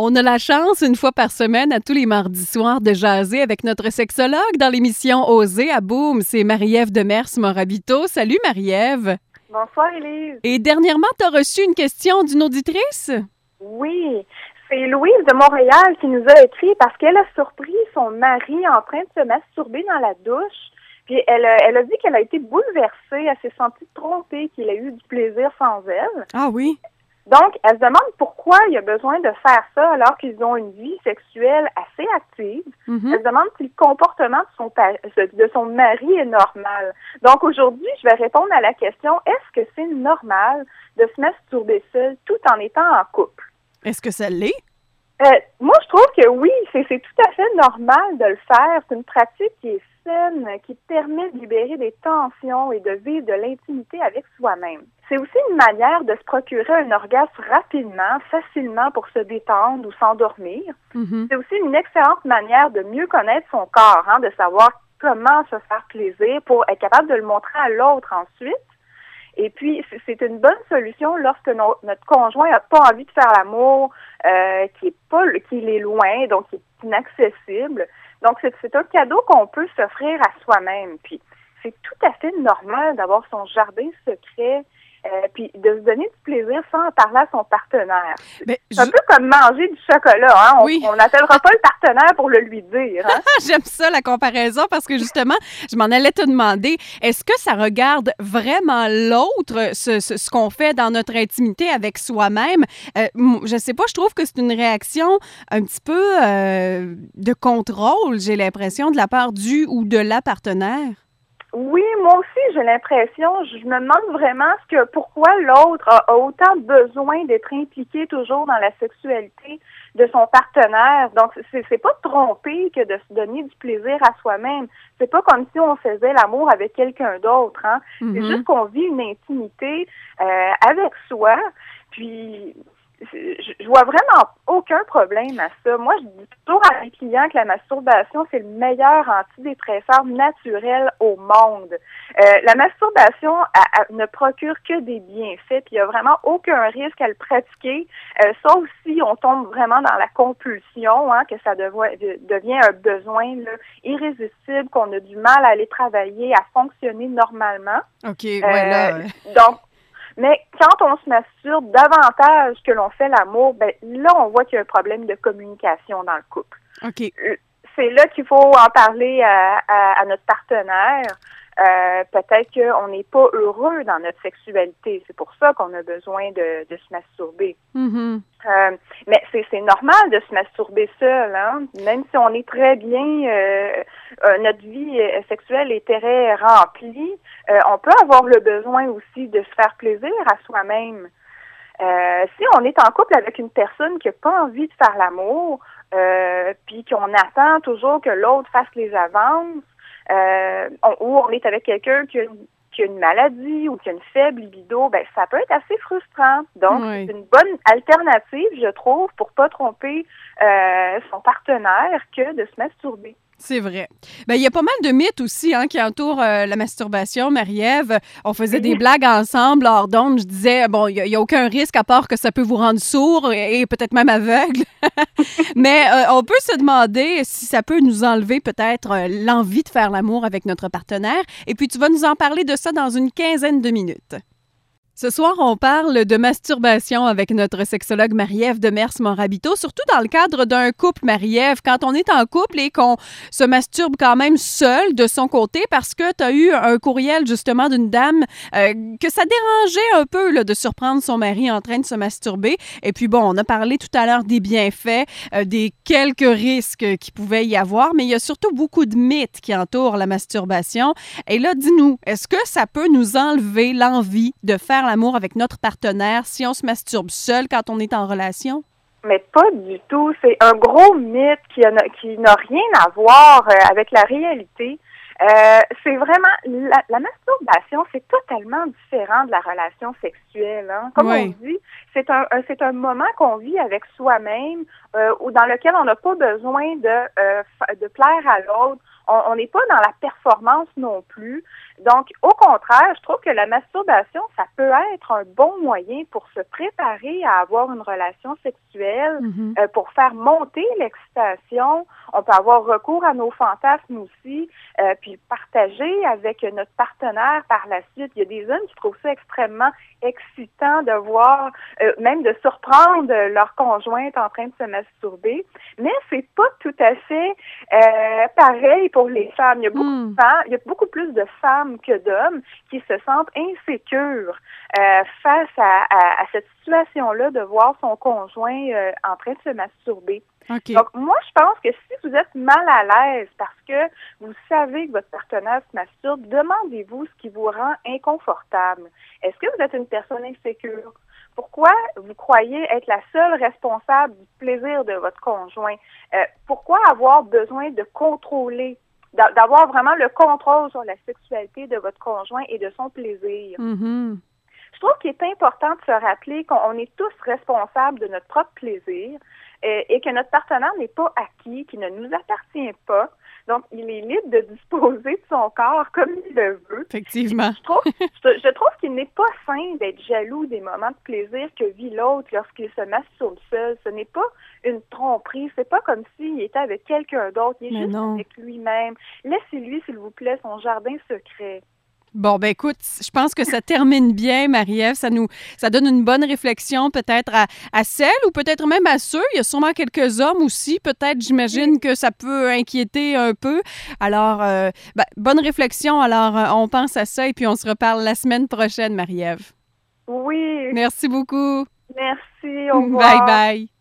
On a la chance, une fois par semaine, à tous les mardis soirs, de jaser avec notre sexologue dans l'émission Oser à Boom. C'est Marie-Ève Demers Morabito. Salut Marie-Ève. Bonsoir Élise. Et dernièrement, tu as reçu une question d'une auditrice? Oui. C'est Louise de Montréal qui nous a écrit parce qu'elle a surpris son mari en train de se masturber dans la douche. Puis elle, a- elle a dit qu'elle a été bouleversée, elle s'est sentie trompée qu'il a eu du plaisir sans elle. Ah oui. Donc, elle se demande pourquoi il a besoin de faire ça alors qu'ils ont une vie sexuelle assez active. Mhm. Elle se demande si le comportement de son, de son mari est normal. Donc, aujourd'hui, je vais répondre à la question, est-ce que c'est normal de se masturber seul tout en étant en couple? Est-ce que ça l'est? Euh, moi, je trouve que oui, c'est c'est tout à fait normal de le faire. C'est une pratique qui est saine, qui permet de libérer des tensions et de vivre de l'intimité avec soi-même. C'est aussi une manière de se procurer un orgasme rapidement, facilement pour se détendre ou s'endormir. Mhm. C'est aussi une excellente manière de mieux connaître son corps, hein, de savoir comment se faire plaisir pour être capable de le montrer à l'autre ensuite. Et puis, c'est une bonne solution lorsque no- notre conjoint n'a pas envie de faire l'amour, euh, qui est pas, qu'il est loin, donc qui est inaccessible. Donc, c'est un cadeau qu'on peut s'offrir à soi-même. Puis, c'est tout à fait normal d'avoir son jardin secret, euh, puis de se donner du plaisir sans en parler à son partenaire. C'est un peu comme manger du chocolat, hein? On Oui. n'appellera pas le partenaire pour le lui dire, hein? J'aime ça, la comparaison, parce que justement, je m'en allais te demander, est-ce que ça regarde vraiment l'autre, ce, ce- ce qu'on fait dans notre intimité avec soi-même? Euh, je sais pas, je trouve que c'est une réaction un petit peu euh, de contrôle, j'ai l'impression, de la part du ou de la partenaire. Oui, moi aussi, j'ai l'impression, je me demande vraiment ce que pourquoi l'autre a, a autant besoin d'être impliqué toujours dans la sexualité de son partenaire. Donc, c'est c'est pas tromper que de se donner du plaisir à soi-même. C'est pas comme si on faisait l'amour avec quelqu'un d'autre, hein. C'est Mhm. juste qu'on vit une intimité euh, avec soi. Puis, je, vois vraiment aucun problème à ça. Moi, je dis toujours à mes clients que la masturbation, c'est le meilleur antidépresseur naturel au monde. Euh, la masturbation elle ne procure que des bienfaits, puis il n'y a vraiment aucun risque à le pratiquer, euh, sauf si on tombe vraiment dans la compulsion, hein, que ça devo- de- devient un besoin là, irrésistible, qu'on a du mal à aller travailler, à fonctionner normalement. OK, ouais, là, Euh, euh, Donc, mais quand on se masturbe davantage que l'on fait l'amour, ben là, on voit qu'il y a un problème de communication dans le couple. OK. C'est là qu'il faut en parler à, à- à notre partenaire. Euh, Peut-être qu'on n'est pas heureux dans notre sexualité. C'est pour ça qu'on a besoin de, de se masturber. Mhm. Euh, mais c'est c'est normal de se masturber seul, hein? Même si on est très bien, euh, euh, notre vie euh, sexuelle est très remplie, on peut avoir le besoin aussi de se faire plaisir à soi-même. Euh, si on est en couple avec une personne qui n'a pas envie de faire l'amour, euh, puis qu'on attend toujours que l'autre fasse les avances, euh, on- ou on est avec quelqu'un qui a une qui a une maladie ou qui a une faible libido, ben ça peut être assez frustrant. Donc, Oui. c'est une bonne alternative, je trouve, pour pas tromper euh, son partenaire que de se masturber. C'est vrai. Ben, il y a pas mal de mythes aussi hein, qui entourent euh, la masturbation, Marie-Ève. On faisait des blagues ensemble hors d'onde. Je disais, bon, il n'y a, il y a aucun risque à part que ça peut vous rendre sourd et, et peut-être même aveugle. Mais euh, on peut se demander si ça peut nous enlever peut-être euh, l'envie de faire l'amour avec notre partenaire. Et puis, tu vas nous en parler de ça dans une quinzaine de minutes. Ce soir, on parle de masturbation avec notre sexologue Marie-Ève Demers-Morabito, surtout dans le cadre d'un couple, Marie-Ève. Quand on est en couple et qu'on se masturbe quand même seul de son côté parce que tu as eu un courriel justement d'une dame euh, que ça dérangeait un peu de surprendre son mari en train de se masturber. Et puis bon, on a parlé tout à l'heure des bienfaits, euh, des quelques risques qu'il pouvait y avoir, mais il y a surtout beaucoup de mythes qui entourent la masturbation. Et là, dis-nous, est-ce que ça peut nous enlever l'envie de faire l'amour avec notre partenaire si on se masturbe seul quand on est en relation? Mais pas du tout. C'est un gros mythe qui a- qui n'a rien à voir euh, avec la réalité. Euh, c'est vraiment la, la masturbation, c'est totalement différent de la relation sexuelle. Hein. Comme Oui. on dit, c'est un, un- c'est un moment qu'on vit avec soi-même, euh, ou dans lequel on n'a pas besoin de euh, de plaire à l'autre. On n'est pas dans la performance non plus. Donc, au contraire, je trouve que la masturbation, ça peut être un bon moyen pour se préparer à avoir une relation sexuelle, Mhm. euh, pour faire monter l'excitation. On peut avoir recours à nos fantasmes aussi, euh, puis partager avec notre partenaire par la suite. Il y a des hommes qui trouvent ça extrêmement excitant de voir, euh, même de surprendre leur conjointe en train de se masturber. Mais c'est pas tout à fait euh, pareil pour les femmes. Il y a beaucoup Hmm. de femmes- il y a beaucoup plus de femmes que d'hommes qui se sentent insécures euh, face à, à- à cette situation-là de voir son conjoint euh, en train de se masturber. Donc, moi, je pense que si vous êtes mal à l'aise parce que vous savez que votre partenaire se masturbe, demandez-vous ce qui vous rend inconfortable. Est-ce que vous êtes une personne insécure? Pourquoi vous croyez être la seule responsable du plaisir de votre conjoint? Euh, pourquoi avoir besoin de contrôler, d'a- d'avoir vraiment le contrôle sur la sexualité de votre conjoint et de son plaisir? Mhm. Je trouve qu'il est important de se rappeler qu'on est tous responsables de notre propre plaisir euh, et que notre partenaire n'est pas acquis, qu'il ne nous appartient pas. Donc, il est libre de disposer de son corps comme il le veut. Effectivement. Je trouve, je, je trouve qu'il n'est pas sain d'être jaloux des moments de plaisir que vit l'autre lorsqu'il se masturbe seul. Ce n'est pas une tromperie. C'est pas comme s'il était avec quelqu'un d'autre. Il est Mais juste non. avec lui-même. Laissez-lui, s'il vous plaît, son jardin secret. Bon, ben écoute, je pense que ça termine bien, Marie-Ève. Ça nous, ça donne une bonne réflexion peut-être à, à celles ou peut-être même à ceux. Il y a sûrement quelques hommes aussi. Peut-être, j'imagine que ça peut inquiéter un peu. Alors, euh, ben, bonne réflexion. Alors, euh, on pense à ça et puis on se reparle la semaine prochaine, Marie-Ève. Oui, Merci beaucoup. merci. Au revoir. Bye bye.